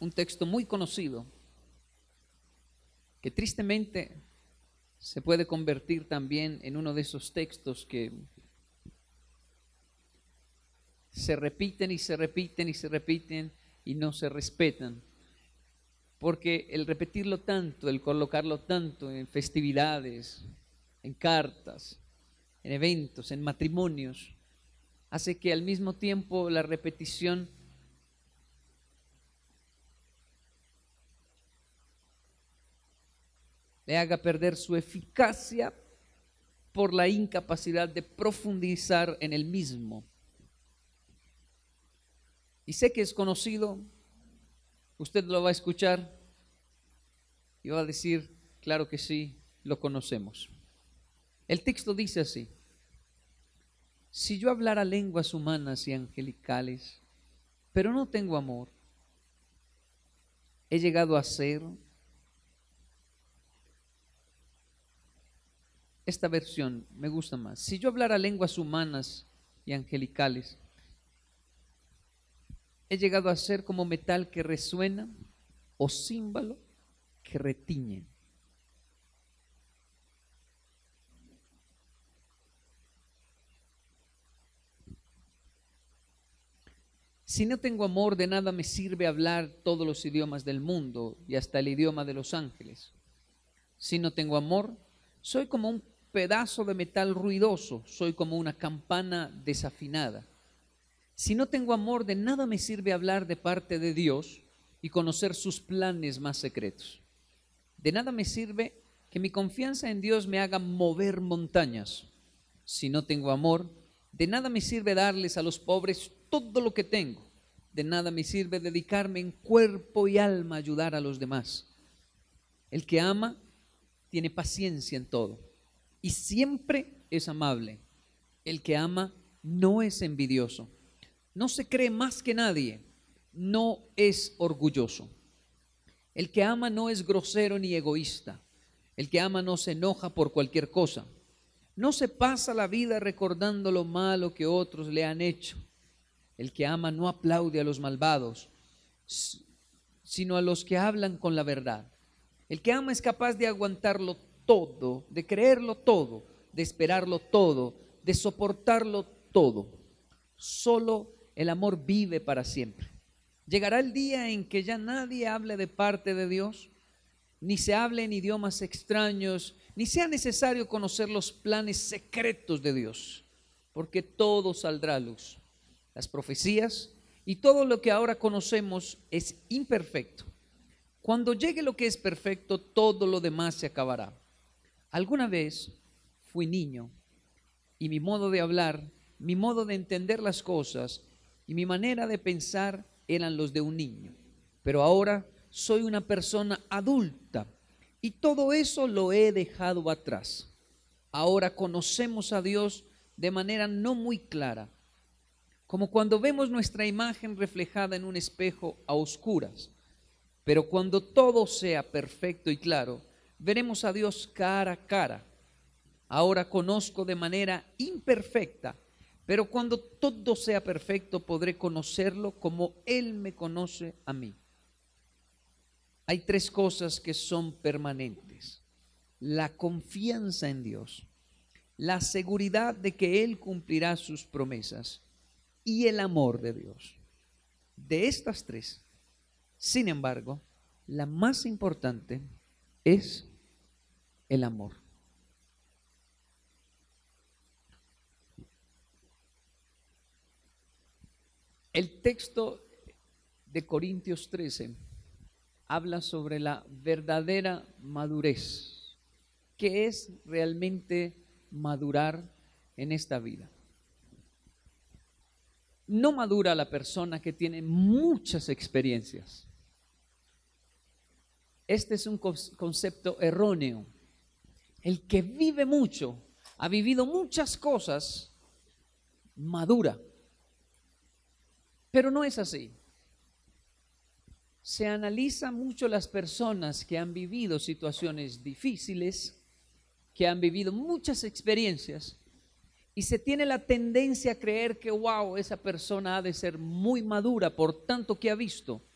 un texto muy conocido que tristemente se puede convertir también en uno de esos textos que se repiten y se repiten y se repiten y no se respetan. Porque el repetirlo tanto, el colocarlo tanto en festividades, en cartas, en eventos, en matrimonios, hace que al mismo tiempo la repetición le haga perder su eficacia por la incapacidad de profundizar en el mismo. Y sé que es conocido, usted lo va a escuchar y va a decir, claro que sí, lo conocemos. El texto dice así, si yo hablara lenguas humanas y angelicales, pero no tengo amor, he llegado a ser esta versión me gusta más. Si yo hablara lenguas humanas y angelicales, he llegado a ser como metal que resuena o címbalo que retiñe. Si no tengo amor, de nada me sirve hablar todos los idiomas del mundo y hasta el idioma de los ángeles. Si no tengo amor, soy como un pedazo de metal ruidoso, soy como una campana desafinada. Si no tengo amor, de nada me sirve hablar de parte de Dios y conocer sus planes más secretos. De nada me sirve que mi confianza en Dios me haga mover montañas. Si no tengo amor, de nada me sirve darles a los pobres todo lo que tengo. De nada me sirve dedicarme en cuerpo y alma a ayudar a los demás. El que ama tiene paciencia en todo y siempre es amable. El que ama no es envidioso, no se cree más que nadie, no es orgulloso. El que ama no es grosero ni egoísta. El que ama no se enoja por cualquier cosa. No se pasa la vida recordando lo malo que otros le han hecho. El que ama no aplaude a los malvados, sino a los que hablan con la verdad. El que ama es capaz de aguantarlo todo, de creerlo todo, de esperarlo todo, de soportarlo todo. Solo el amor vive para siempre. Llegará el día en que ya nadie hable de parte de Dios, ni se hable en idiomas extraños, ni sea necesario conocer los planes secretos de Dios, porque todo saldrá a luz. Las profecías y todo lo que ahora conocemos es imperfecto. Cuando llegue lo que es perfecto, todo lo demás se acabará. Alguna vez fui niño y mi modo de hablar, mi modo de entender las cosas y mi manera de pensar eran los de un niño. Pero ahora soy una persona adulta y todo eso lo he dejado atrás. Ahora conocemos a Dios de manera no muy clara, como cuando vemos nuestra imagen reflejada en un espejo a oscuras. Pero cuando todo sea perfecto y claro, veremos a Dios cara a cara. Ahora conozco de manera imperfecta, pero cuando todo sea perfecto podré conocerlo como Él me conoce a mí. Hay tres cosas que son permanentes. La confianza en Dios, la seguridad de que Él cumplirá sus promesas y el amor de Dios. De estas tres, sin embargo, la más importante es el amor. El texto de Corintios 13 habla sobre la verdadera madurez. ¿Qué es realmente madurar en esta vida? No madura la persona que tiene muchas experiencias. Este es un concepto erróneo el que vive mucho, ha vivido muchas cosas, madura. Pero no es así. Se analiza mucho las personas que han vivido situaciones difíciles, que han vivido muchas experiencias, y se tiene la tendencia a creer que, wow, esa persona ha de ser muy madura por tanto que ha visto.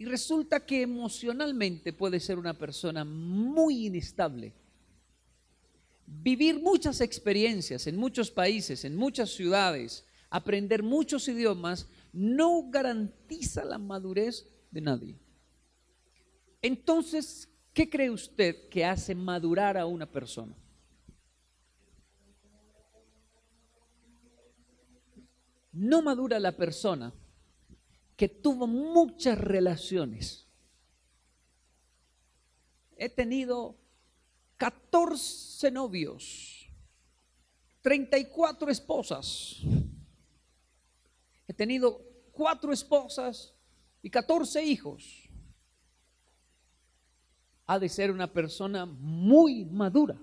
Y resulta que emocionalmente puede ser una persona muy inestable. Vivir muchas experiencias en muchos países, en muchas ciudades, aprender muchos idiomas, no garantiza la madurez de nadie. Entonces, ¿qué cree usted que hace madurar a una persona? No madura la persona que tuvo muchas relaciones. He tenido 14 novios, 34 esposas. He tenido cuatro esposas y 14 hijos. Ha de ser una persona muy madura,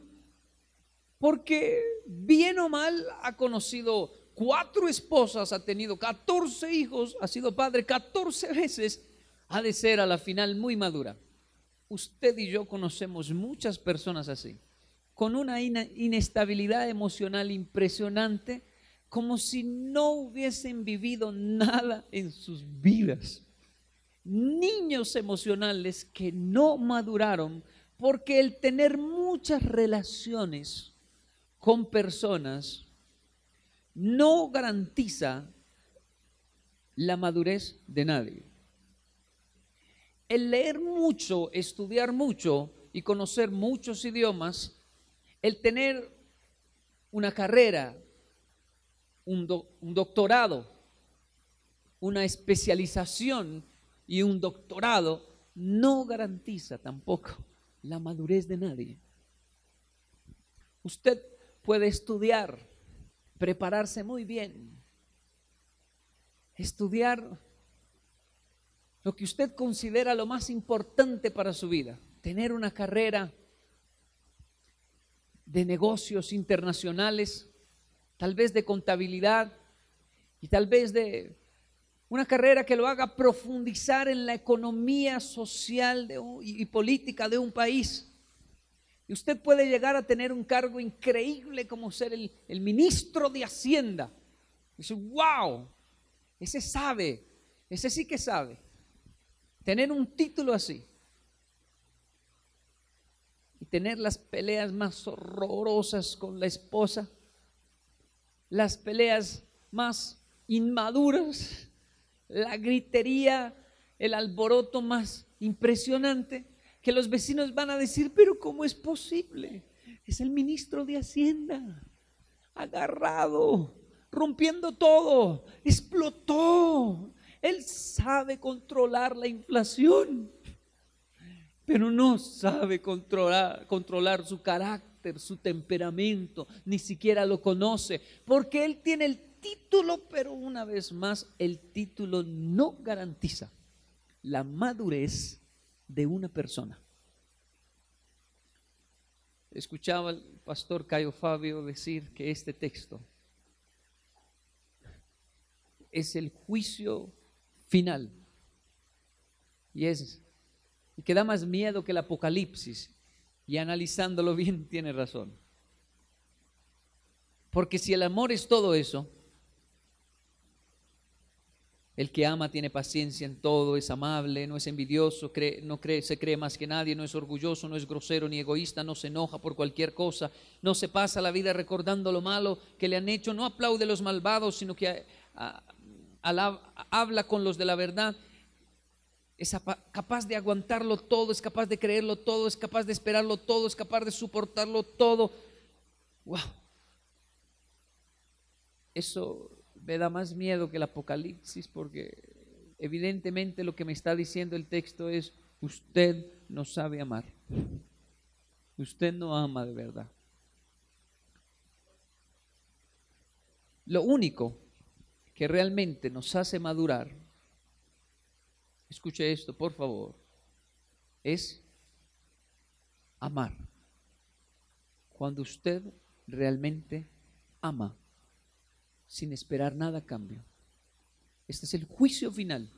porque bien o mal ha conocido cuatro esposas, ha tenido 14 hijos, ha sido padre 14 veces, ha de ser a la final muy madura. Usted y yo conocemos muchas personas así, con una inestabilidad emocional impresionante, como si no hubiesen vivido nada en sus vidas. Niños emocionales que no maduraron porque el tener muchas relaciones con personas no garantiza la madurez de nadie. El leer mucho, estudiar mucho y conocer muchos idiomas, el tener una carrera, un, doctorado, una especialización y un doctorado, no garantiza tampoco la madurez de nadie. Usted puede estudiar prepararse muy bien, estudiar lo que usted considera lo más importante para su vida, tener una carrera de negocios internacionales, tal vez de contabilidad y tal vez de una carrera que lo haga profundizar en la economía social y política de un país. Y usted puede llegar a tener un cargo increíble como ser el, ministro de Hacienda. Dice, wow, ese sabe, ese sí que sabe. Tener un título así. Y tener las peleas más horrorosas con la esposa. Las peleas más inmaduras. La gritería, el alboroto más impresionante que los vecinos van a decir, pero ¿cómo es posible? Es el ministro de Hacienda, agarrado, rompiendo todo, explotó. Él sabe controlar la inflación, pero no sabe controlar, controlar su carácter, su temperamento, ni siquiera lo conoce, porque él tiene el título, pero una vez más, el título no garantiza la madurez de una persona. Escuchaba al pastor Cayo Fabio decir que este texto es el juicio final. Y es y que da más miedo que el Apocalipsis. Y analizándolo bien tiene razón. Porque si el amor es todo eso, el que ama tiene paciencia en todo, es amable, no es envidioso, no cree, se cree más que nadie, no es orgulloso, no es grosero ni egoísta, no se enoja por cualquier cosa, no se pasa la vida recordando lo malo que le han hecho, no aplaude a los malvados, sino que habla con los de la verdad. Es capaz de aguantarlo todo, es capaz de creerlo todo, es capaz de esperarlo todo, es capaz de soportarlo todo. Wow. Eso me da más miedo que el Apocalipsis porque evidentemente lo que me está diciendo el texto es, usted no sabe amar. Usted no ama de verdad. Lo único que realmente nos hace madurar, escuche esto por favor, es amar. Cuando usted realmente ama sin esperar nada a cambio. Este es el juicio final.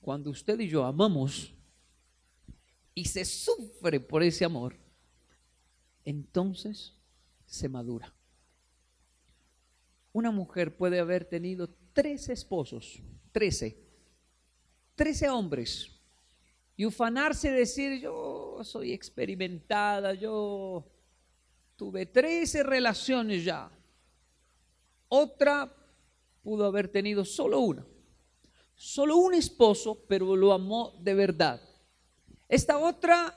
Cuando usted y yo amamos y se sufre por ese amor, entonces se madura. Una mujer puede haber tenido tres esposos, trece, 13 hombres y ufanarse decir, yo soy experimentada, yo tuve 13 relaciones ya. Otra pudo haber tenido solo una, solo un esposo, pero lo amó de verdad. Esta otra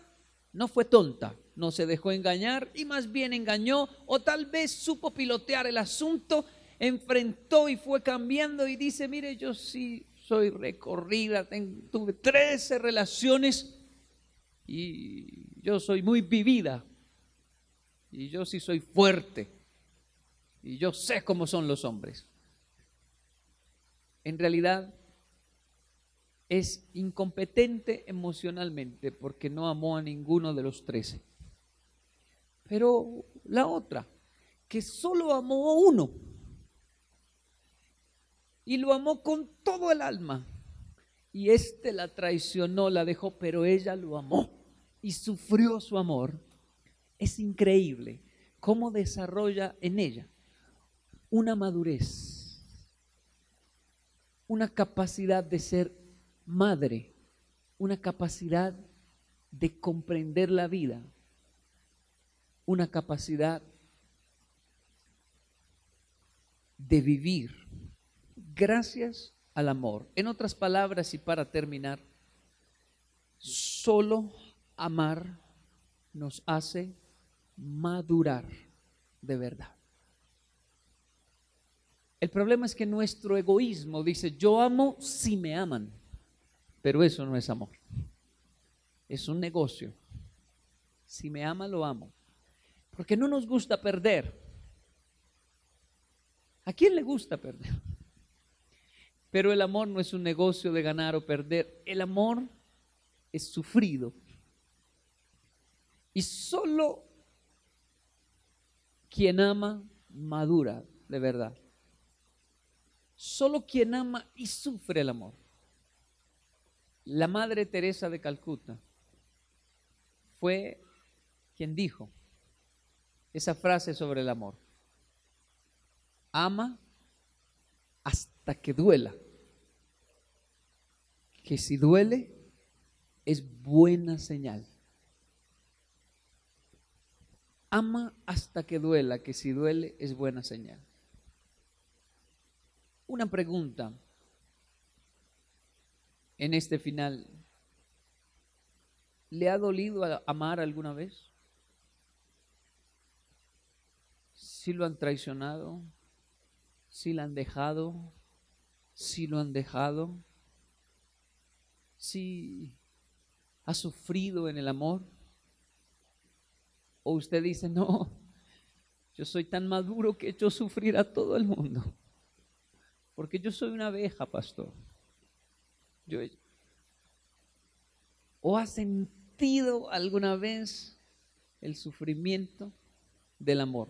no fue tonta, no se dejó engañar y más bien engañó o tal vez supo pilotear el asunto, enfrentó y fue cambiando y dice, mire, yo sí soy recorrida, tuve 13 relaciones y yo soy muy vivida y yo sí soy fuerte y yo sé cómo son los hombres. En realidad es incompetente emocionalmente porque no amó a ninguno de los trece. Pero la otra, que solo amó a uno y lo amó con todo el alma. Y éste la traicionó, la dejó, pero ella lo amó y sufrió su amor. Es increíble cómo desarrolla en ella una madurez, una capacidad de ser madre, una capacidad de comprender la vida, una capacidad de vivir gracias al amor. En otras palabras, y para terminar, solo amar nos hace madurar de verdad. El problema es que nuestro egoísmo dice, yo amo si me aman, pero eso no es amor. Es un negocio. Si me ama, lo amo. Porque no nos gusta perder. ¿A quién le gusta perder? Pero el amor no es un negocio de ganar o perder. El amor es sufrido. Y solo quien ama madura de verdad. Solo quien ama y sufre el amor. La Madre Teresa de Calcuta fue quien dijo esa frase sobre el amor. Ama hasta que duela. Que si duele es buena señal. Ama hasta que duela, que si duele es buena señal. Una pregunta en este final. ¿Le ha dolido amar alguna vez? Si lo han traicionado, si la han dejado, si lo han dejado, si ha sufrido en el amor. O usted dice, no, yo soy tan maduro que he hecho sufrir a todo el mundo. Porque yo soy una abeja, pastor. Yo, ¿O ha sentido alguna vez el sufrimiento del amor?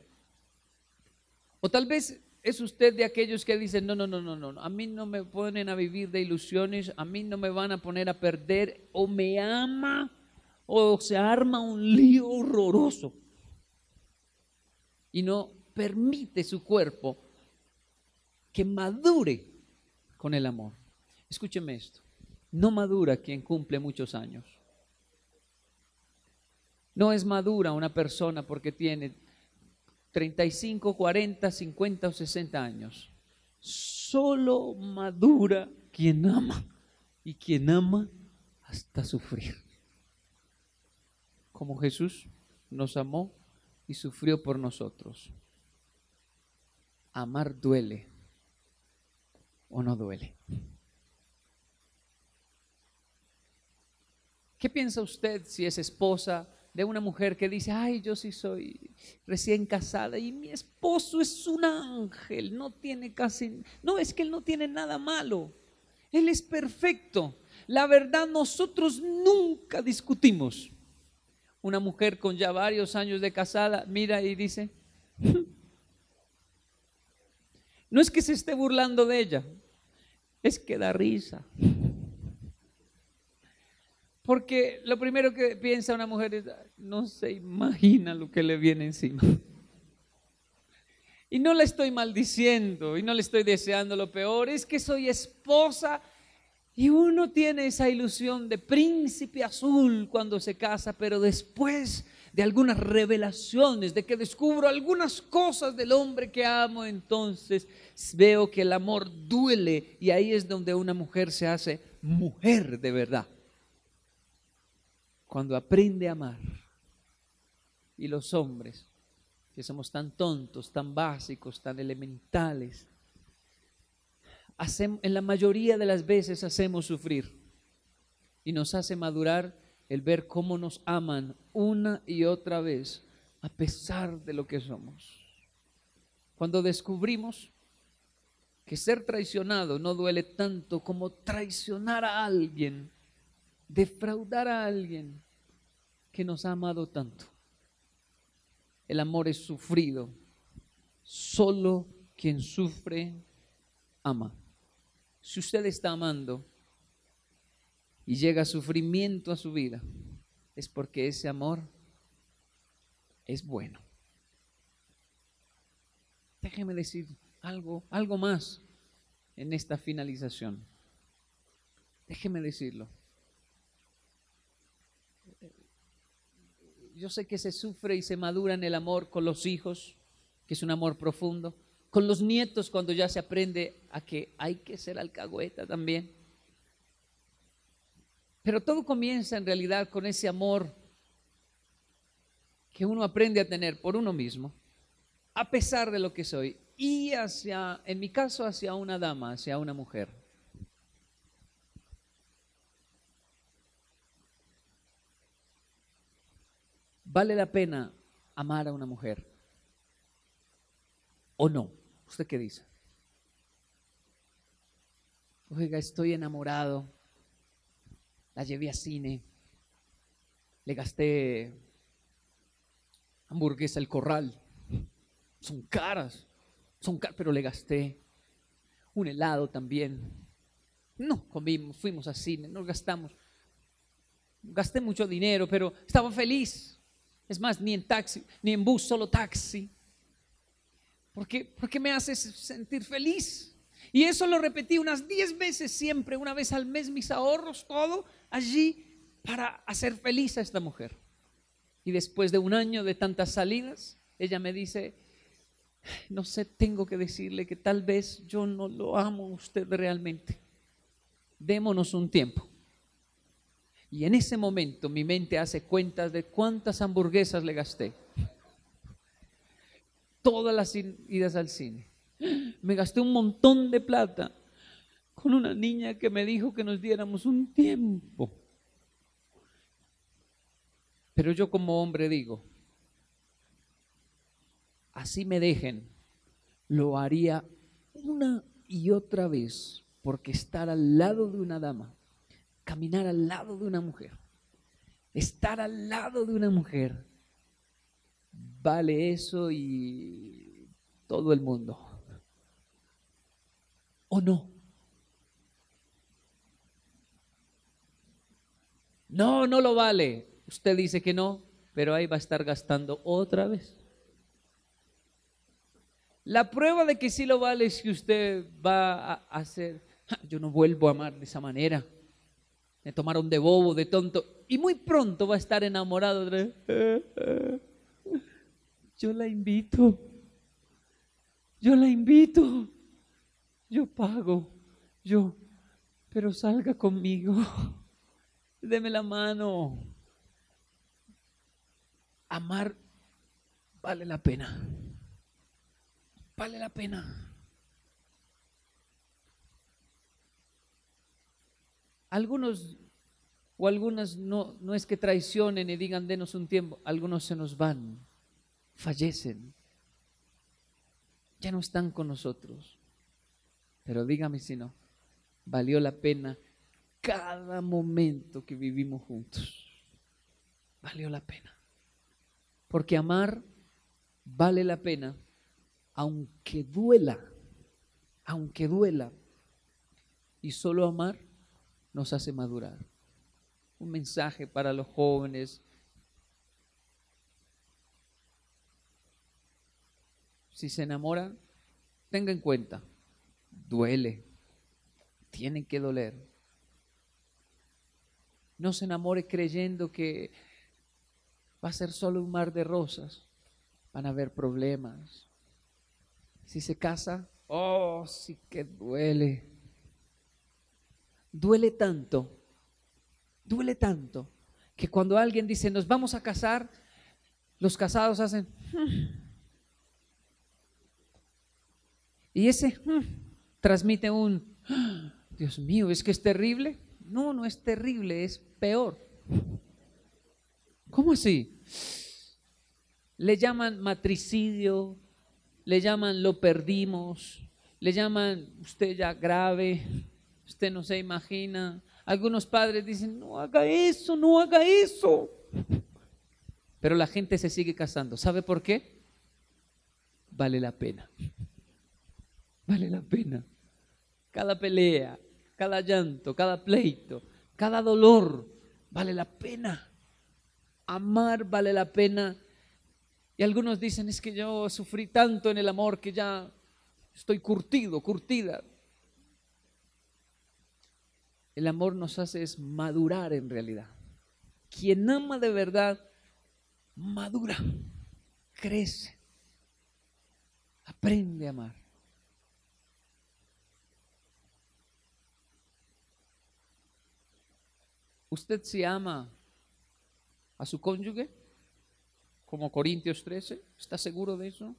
O tal vez es usted de aquellos que dicen, no, no, no, no, no, a mí no me ponen a vivir de ilusiones, a mí no me van a poner a perder, o me ama, o se arma un lío horroroso. Y no permite su cuerpo que madure con el amor. Escúcheme esto, no madura quien cumple muchos años. No es madura una persona porque tiene 35, 40, 50 o 60 años. Solo madura quien ama y quien ama hasta sufrir. Como Jesús nos amó y sufrió por nosotros. Amar duele o no duele. ¿Qué piensa usted si es esposa de una mujer que dice, ay, yo sí soy recién casada y mi esposo es un ángel, no tiene casi, no, es que él no tiene nada malo, él es perfecto. La verdad, nosotros nunca discutimos. Una mujer con ya varios años de casada mira y dice, no es que se esté burlando de ella, es que da risa. Porque lo primero que piensa una mujer es, no se imagina lo que le viene encima. Y no le estoy maldiciendo y no le estoy deseando lo peor, es que soy esposa Y uno tiene esa ilusión de príncipe azul cuando se casa, pero después de algunas revelaciones, de que descubro algunas cosas del hombre que amo, entonces veo que el amor duele y ahí es donde una mujer se hace mujer de verdad. Cuando aprende a amar. Y los hombres, que somos tan tontos, tan básicos, tan elementales, hacemos, en la mayoría de las veces hacemos sufrir y nos hace madurar el ver cómo nos aman una y otra vez a pesar de lo que somos. Cuando descubrimos que ser traicionado no duele tanto como traicionar a alguien, defraudar a alguien que nos ha amado tanto. El amor es sufrido. Solo quien sufre ama. Si usted está amando, y llega sufrimiento a su vida, es porque ese amor es bueno. Déjeme decir algo, algo más en esta finalización. Déjeme decirlo. Yo sé que se sufre y se madura en el amor con los hijos, que es un amor profundo, con los nietos cuando ya se aprende a que hay que ser alcahueta también pero todo comienza en realidad con ese amor que uno aprende a tener por uno mismo, a pesar de lo que soy, y hacia, en mi caso, hacia una dama, hacia una mujer. ¿Vale la pena amar a una mujer? ¿O no? ¿Usted qué dice? Oiga, estoy enamorado la llevé a cine, le gasté hamburguesa el corral, son caras, son caras, pero le gasté un helado también. No comimos, fuimos a cine, nos gastamos. Gasté mucho dinero, pero estaba feliz. Es más, ni en taxi, ni en bus, solo taxi. Porque, porque me hace sentir feliz. Y eso lo repetí unas 10 veces siempre, una vez al mes, mis ahorros, todo, allí para hacer feliz a esta mujer. Y después de un año de tantas salidas, ella me dice, no sé, tengo que decirle que tal vez yo no lo amo a usted realmente. Démonos un tiempo. Y en ese momento mi mente hace cuentas de cuántas hamburguesas le gasté. Todas las idas al cine. Me gasté un montón de plata con una niña que me dijo que nos diéramos un tiempo. Pero yo como hombre digo, así me dejen, lo haría una y otra vez, porque estar al lado de una dama, caminar al lado de una mujer, estar al lado de una mujer, vale eso y todo el mundo. ¿O no? No, no lo vale. Usted dice que no, pero ahí va a estar gastando otra vez. La prueba de que sí lo vale es que usted va a hacer, yo no vuelvo a amar de esa manera. Me tomaron de bobo, de tonto. Y muy pronto va a estar enamorado de... Yo la invito. Yo la invito. Yo pago. Yo. Pero salga conmigo deme la mano. Amar vale la pena. Vale la pena. Algunos o algunas no, no es que traicionen y digan denos un tiempo, algunos se nos van, fallecen, ya no están con nosotros. Pero dígame si no, valió la pena cada momento que vivimos juntos. Valió la pena. Porque amar vale la pena, aunque duela, aunque duela. Y solo amar nos hace madurar. Un mensaje para los jóvenes. Si se enamoran, tenga en cuenta, duele, tienen que doler No se enamore creyendo que va a ser solo un mar de rosas. Van a haber problemas. Si se casa, oh, sí que duele. Duele tanto, duele tanto, que cuando alguien dice, nos vamos a casar, los casados hacen... Hmm". Y ese hmm, transmite un, Dios mío, ¿es que es terrible? No, no es terrible, es peor. ¿Cómo así? Le llaman matricidio, le llaman lo perdimos, le llaman usted ya grave, usted no se imagina. Algunos padres dicen, no haga eso, no haga eso. Pero la gente se sigue casando. ¿Sabe por qué? Vale la pena. Vale la pena. Cada pelea, cada llanto, cada pleito, cada dolor, vale la pena. Amar vale la pena. Y algunos dicen, es que yo sufrí tanto en el amor que ya estoy curtido, curtida. El amor nos hace es madurar en realidad. Quien ama de verdad, madura, crece, aprende a amar. ¿Usted se ama a su cónyuge? Como Corintios 13, ¿está seguro de eso?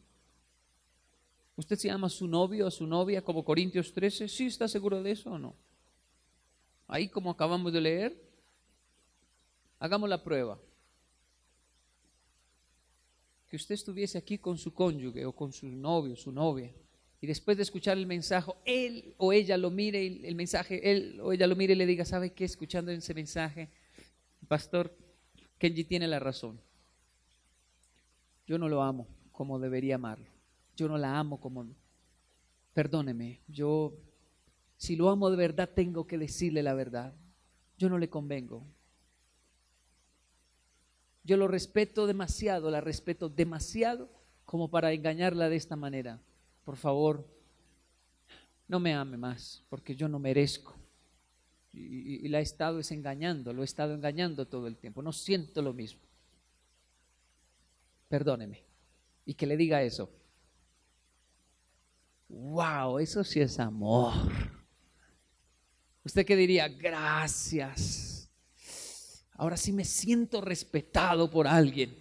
¿Usted se ama a su novio, a su novia, como Corintios 13? ¿Sí está seguro de eso o no? Ahí como acabamos de leer, hagamos la prueba. Que usted estuviese aquí con su cónyuge o con su novio, su novia, y después de escuchar el mensaje, él o ella lo mire, el mensaje, él o ella lo mire y le diga, ¿sabe qué? Escuchando ese mensaje, pastor, Kenji tiene la razón. Yo no lo amo como debería amarlo. Yo no la amo como... Perdóneme, yo, si lo amo de verdad, tengo que decirle la verdad. Yo no le convengo. Yo lo respeto demasiado, la respeto demasiado como para engañarla de esta manera por favor, no me ame más, porque yo no merezco. Y, la he estado engañando, lo he estado engañando todo el tiempo. No siento lo mismo. Perdóneme. Y que le diga eso. Wow, eso sí es amor. ¿Usted qué diría? Gracias. Ahora sí me siento respetado por alguien.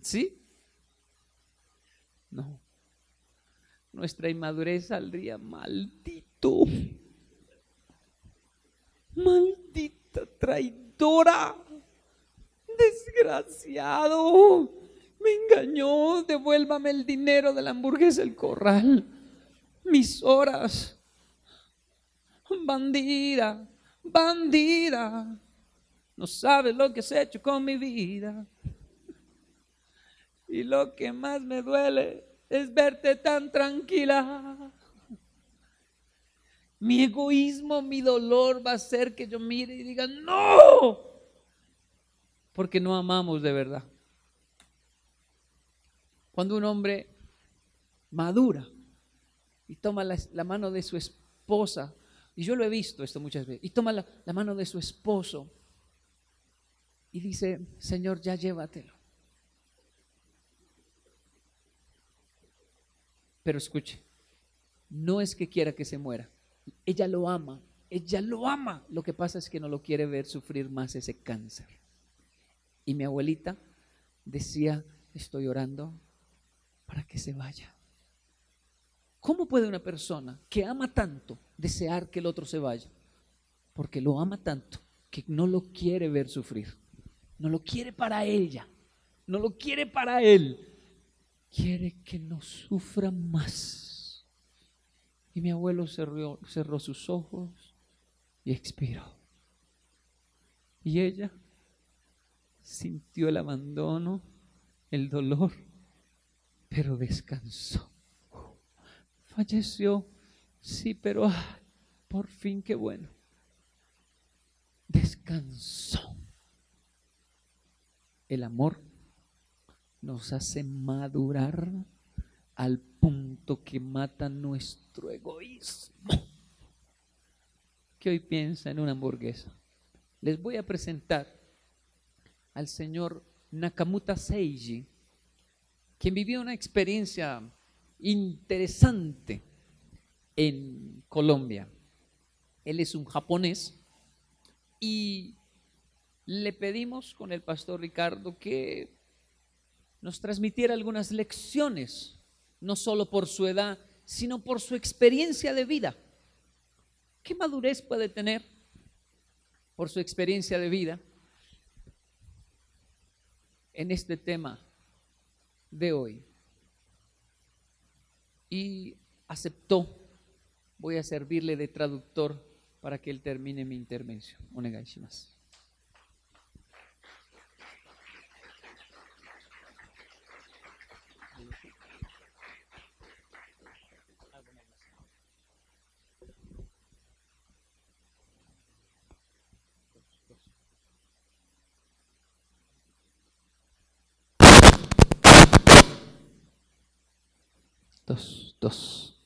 ¿Sí? No nuestra inmadurez saldría maldito. Maldita traidora. Desgraciado. Me engañó. Devuélvame el dinero de la hamburguesa del corral. Mis horas. Bandida. Bandida. No sabes lo que has hecho con mi vida. Y lo que más me duele es verte tan tranquila. Mi egoísmo, mi dolor va a hacer que yo mire y diga, no, porque no amamos de verdad. Cuando un hombre madura y toma la, mano de su esposa, y yo lo he visto esto muchas veces, y toma la, la mano de su esposo y dice, Señor, ya llévatelo. Pero escuche, no es que quiera que se muera. Ella lo ama, ella lo ama. Lo que pasa es que no lo quiere ver sufrir más ese cáncer. Y mi abuelita decía, estoy orando para que se vaya. ¿Cómo puede una persona que ama tanto desear que el otro se vaya? Porque lo ama tanto que no lo quiere ver sufrir. No lo quiere para ella, no lo quiere para él quiere que no sufra más. Y mi abuelo cerró, cerró sus ojos y expiró. Y ella sintió el abandono, el dolor, pero descansó. Falleció, sí, pero por fin qué bueno. Descansó. El amor nos hace madurar al punto que mata nuestro egoísmo. Que hoy piensa en una hamburguesa. les voy a presentar al señor Nakamuta Seiji, quien vivió una experiencia interesante en Colombia. Él es un japonés y le pedimos con el pastor Ricardo que nos transmitiera algunas lecciones, no solo por su edad, sino por su experiencia de vida. ¿Qué madurez puede tener por su experiencia de vida en este tema de hoy? Y aceptó, voy a servirle de traductor para que él termine mi intervención. Onegai shimasu. dos, dos.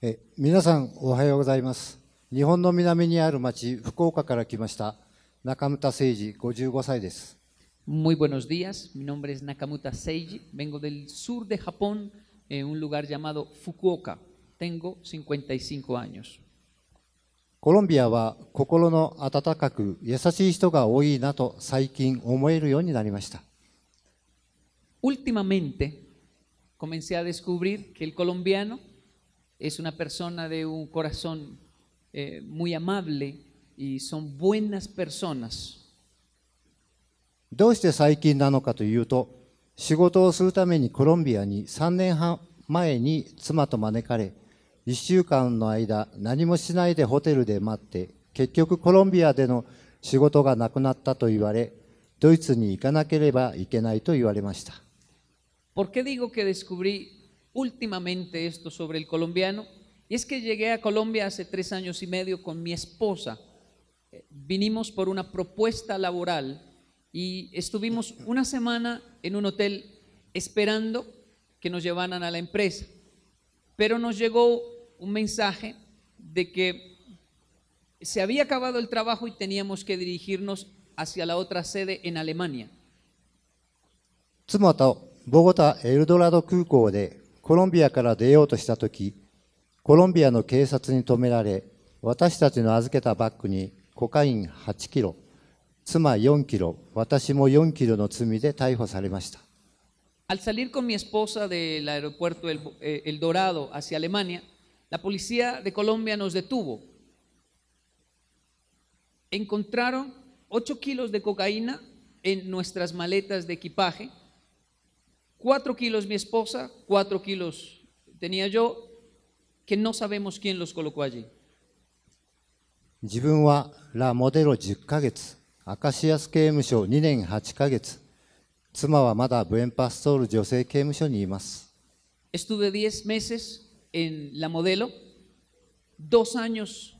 え皆さんおはようございます日本の南にある町福岡から来ました中村誠二55歳です Muy buenos días, mi nombre es Nakamuta Seiji, vengo del sur de Japón, en un lugar llamado Fukuoka. Tengo 55 años. コロンビアは心の温かく優しい人が多いなと最近思えるようになりました Últimamente comencé a descubrir que el colombiano es una persona de un corazón eh, muy amable y son buenas personas. どうして最近なのかというと仕事をするためにコロンビアに3年半前に妻と招かれ 1週間の間何もしないでホテルで待って結局コロンビアでの仕事がなくなったと言われドイツに行かなければいけないと言われました ¿Por qué digo que descubrí últimamente esto sobre el colombiano? Y es que llegué a Colombia hace tres años y medio con mi esposa. Eh, Vinimos por una propuesta laboral y estuvimos una semana en un hotel esperando que nos llevaran a la empresa. Pero nos llegó un mensaje de que se había acabado el trabajo y teníamos que dirigirnos hacia la otra sede en Alemania. 妻とボゴタ・エルドラド空港でコロンビアから出ようとしたとき、コロンビアの警察に止められ、私たちの預けたバッグにコカイン8キロ、妻4キロ、私も4キロの罪で逮捕されました。 Al salir con mi esposa del aeropuerto El, eh, El Dorado hacia Alemania, la policía de Colombia nos detuvo. Encontraron 8 kilos de cocaína en nuestras maletas de equipaje, 4 kilos mi esposa, 4 kilos tenía yo, que no sabemos quién los colocó allí. 自分はラ・モデロ10ヶ月、アカシアス刑務所2年8ヶ月、妻はまだブエンパストール女性刑務所にいます。 Estuve 10 meses en la modelo, dos años,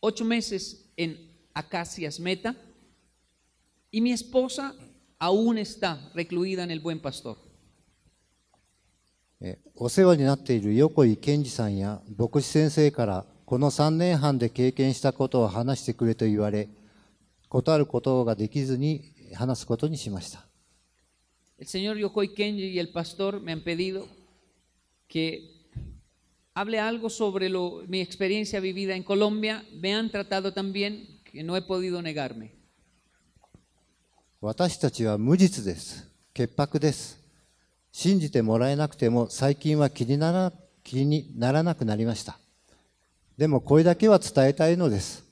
ocho meses en Acacias Meta y mi esposa aún está recluida en el Buen Pastor. えお世話になっている横井健二さんや牧師先生からこの3年半で経験したことを話してくれと言われ断ることができずに話すことにしました El señor Yokoi Kenji y el pastor me han pedido que hable algo sobre lo- mi experiencia vivida en Colombia. Me han tratado también que no he podido negarme. 私たちは無実です潔白です信じてもらえなくても最近は気になら気にならなくなりましたでもこれだけは伝えたいのです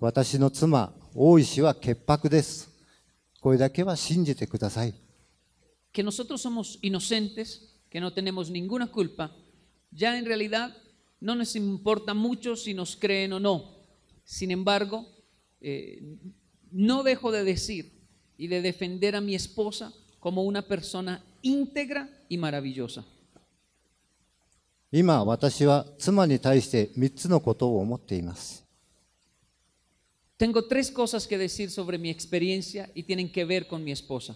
私の妻大石は潔白ですこれだけは信じてください que nosotros somos inocentes, que no tenemos ninguna culpa, ya en realidad no nos importa mucho si nos creen o no. Sin embargo, eh, no dejo de decir y de defender a mi esposa como una persona íntegra y maravillosa. 今私は妻に対して3つのことを思っています Tengo tres cosas que decir sobre mi experiencia y tienen que ver con mi esposa.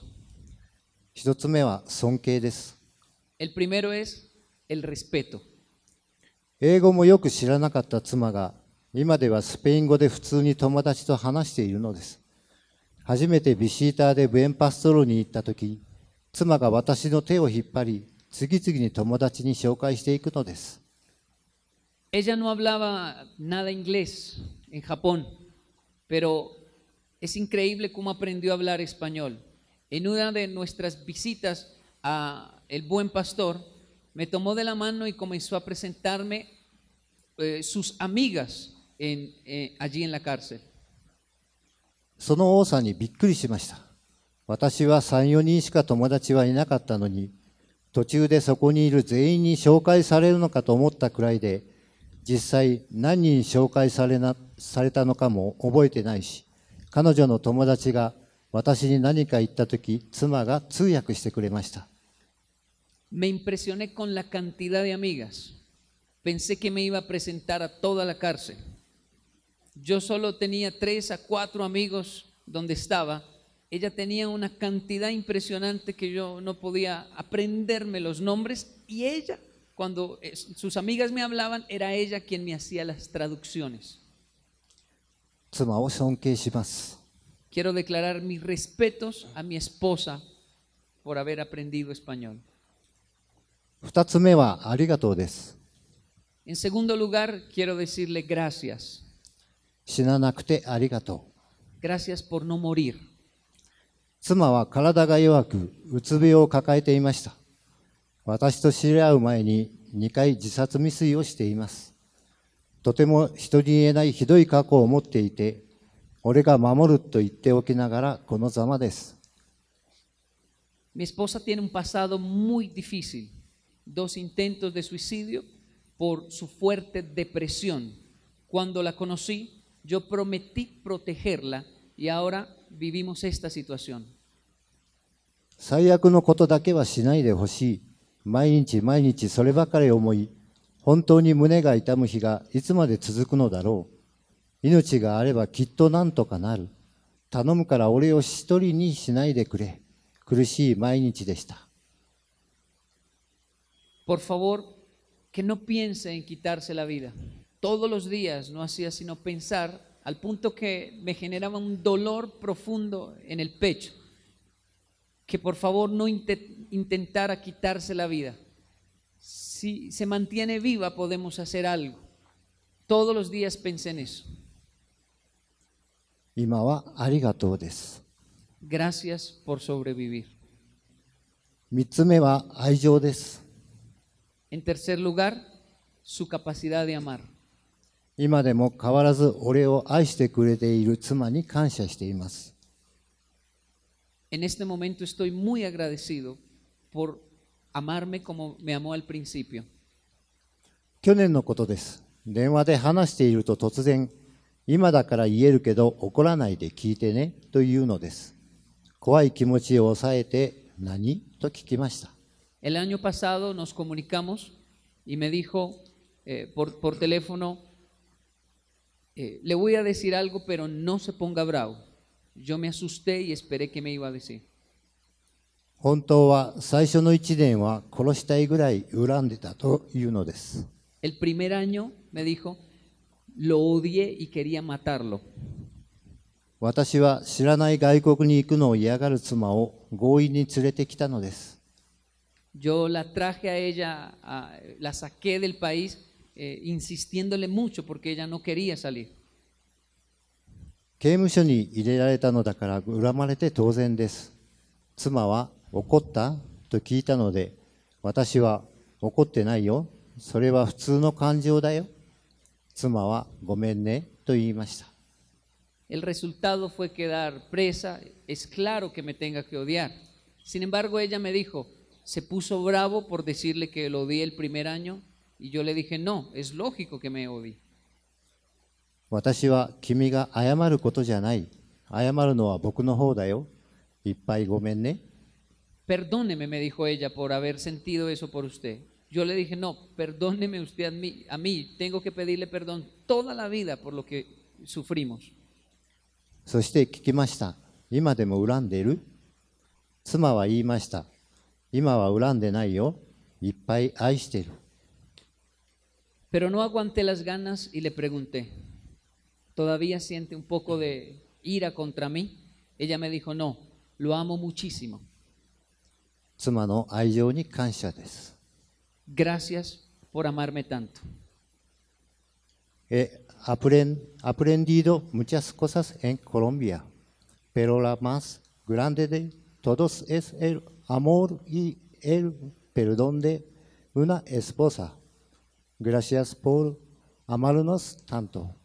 一つ目は尊敬です。 El primero es el respeto. 英語もよく知らなかった妻が、今ではスペイン語で普通に友達と話しているのです。初めてビシーターでブエンパストロに行った時、妻が私の手を引っ張り、次々に友達に紹介していくのです。Ella no hablaba nada inglés en Japón, pero es increíble cómo aprendió a hablar español. En una de nuestras visitas a El Buen Pastor, me tomó de la mano y comenzó a presentarme eh, sus amigas en, eh, allí en la cárcel. その多さにびっくりしました。私は3、4人しか友達はいなかったのに、途中でそこにいる全員に紹介されるのかと思ったくらいで、実際何人紹介されなされたのかも覚えてないし、彼女の友達が私に何か言ったとき、妻が通訳してくれました。Me impresioné con la cantidad de amigas. Pensé que me iba a presentar a toda la cárcel. Yo solo tenía tres a cuatro amigos donde estaba. Ella tenía una cantidad impresionante que yo no podía aprenderme los nombres y ella, cuando eh, sus amigas me hablaban, era ella quien me hacía las traducciones. Quiero declarar mis respetos a mi esposa por haber aprendido español. 二つ目はありがとうです。En segundo lugar, quiero decirle gracias. 死ななくてありがとう。Gracias por no morir. 妻は体が弱く、うつ病を抱えていました。私と知り合う前に2回自殺未遂をしています。とても人に言えないひどい過去を持っていて、俺が守ると言っておきながらこのざまです。Mi esposa tiene un pasado muy difícil, dos intentos de suicidio por su fuerte depresión. Cuando la conocí, yo prometí protegerla y ahora vivimos esta situación. 最悪のことだけはしないでほしい。毎日毎日そればかり思い、本当に胸が痛む日がいつまで続くのだろう。命があればきっとなんとかなる。頼むから俺を一人にしないでくれ。苦しい毎日でした。Por favor, que no piense en quitarse la vida. Todos los días no hacía sino pensar al punto que me generaba un dolor profundo en el pecho. Que por favor no inte- intentara quitarse la vida. Si se mantiene viva podemos hacer algo. Todos los días pensé en eso. 今はありがとうです。 Gracias por sobrevivir. 三つ目は愛情です。 En tercer lugar, su capacidad amar. 今でも変わらず俺を愛してくれている妻に感謝しています。去年のことです。電話で話していると突然、今だから言えるけど怒らないで聞いてねというのです。怖い気持ちを抑えて何と聞きました。El año pasado nos comunicamos y me dijo eh, por, por teléfono, eh, le voy a decir algo, pero no se ponga bravo. Yo me asusté y esperé que me iba a decir. 本当は最初の1年は殺したいぐらい恨んでたというのです。 El primer año me dijo, lo odié y quería matarlo. 私は知らない外国に行くのを嫌がる妻を強引に連れてきたのです。 Yo la traje a ella, a- la saqué del país eh, insistiéndole mucho porque ella no quería salir. 刑務所に入れられたのだから恨まれて当然です。妻は怒ったと聞いたので、私は怒ってないよ。それは普通の感情だよ。妻はごめんねと言いました。 El resultado fue quedar presa. Es claro que me tenga que odiar. Sin embargo, ella me dijo, se puso bravo por decirle que lo odié el primer año y yo le dije, no, es lógico que me odie. 私は君が謝ることじゃない。謝るのは僕の方だよ。いっぱいごめんね。 Perdóneme, me dijo ella, por haber sentido eso por usted. Yo le dije, no, perdóneme usted a mí, a mí. Tengo que pedirle perdón toda la vida por lo que sufrimos. そして聞きました。今でも恨んでいる妻は言いました。 今は恨んでないよ。いっぱい愛している。 Pero no aguanté las ganas y le pregunté, ¿todavía siente un poco de ira contra mí? Ella me dijo, no, lo amo muchísimo. 妻の愛情に感謝です。 Gracias por amarme tanto. He apren- aprendido muchas cosas en Colombia, pero la más grande de todos es el amor y el perdón de una esposa. Gracias por amarnos tanto.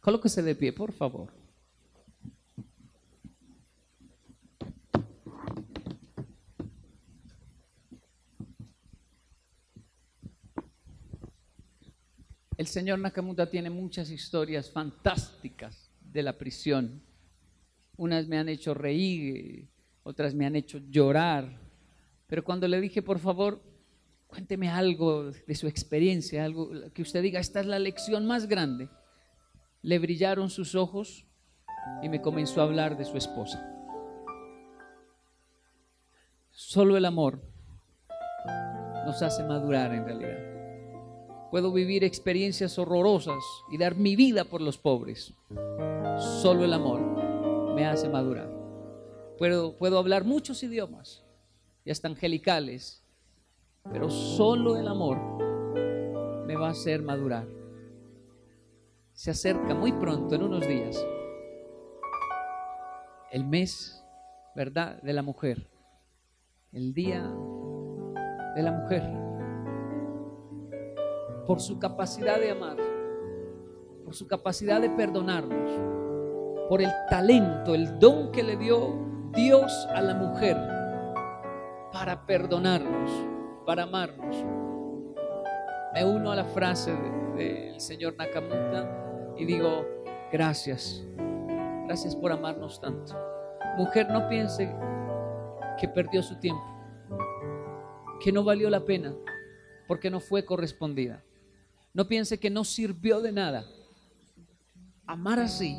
Colóquese de pie, por favor. Señor Nakamuta tiene muchas historias fantásticas de la prisión. Unas me han hecho reír, otras me han hecho llorar. Pero cuando le dije, por favor, cuénteme algo de su experiencia, algo que usted diga, esta es la lección más grande, le brillaron sus ojos y me comenzó a hablar de su esposa. Solo el amor nos hace madurar en realidad. Puedo vivir experiencias horrorosas y dar mi vida por los pobres. Solo el amor me hace madurar. Puedo, puedo hablar muchos idiomas y hasta angelicales, pero solo el amor me va a hacer madurar. Se acerca muy pronto, en unos días, el mes, ¿verdad?, de la mujer, el día de la mujer por su capacidad de amar, por su capacidad de perdonarnos, por el talento, el don que le dio Dios a la mujer para perdonarnos, para amarnos. Me uno a la frase del de, señor Nakamuta y digo, gracias, gracias por amarnos tanto. Mujer, no piense que perdió su tiempo, que no valió la pena porque no fue correspondida. No piense que no sirvió de nada. Amar así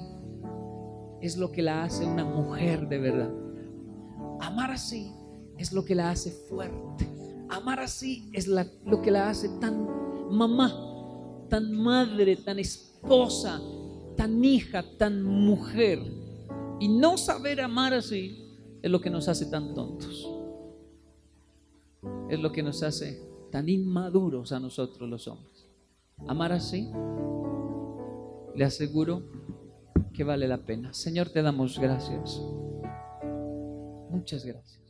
es lo que la hace una mujer de verdad. Amar así es lo que la hace fuerte. Amar así es lo que la hace tan mamá, tan madre, tan esposa, tan hija, tan mujer. Y no saber amar así es lo que nos hace tan tontos. Es lo que nos hace tan inmaduros a nosotros los hombres. Amar así, le aseguro que vale la pena. Señor, te damos gracias. Muchas gracias.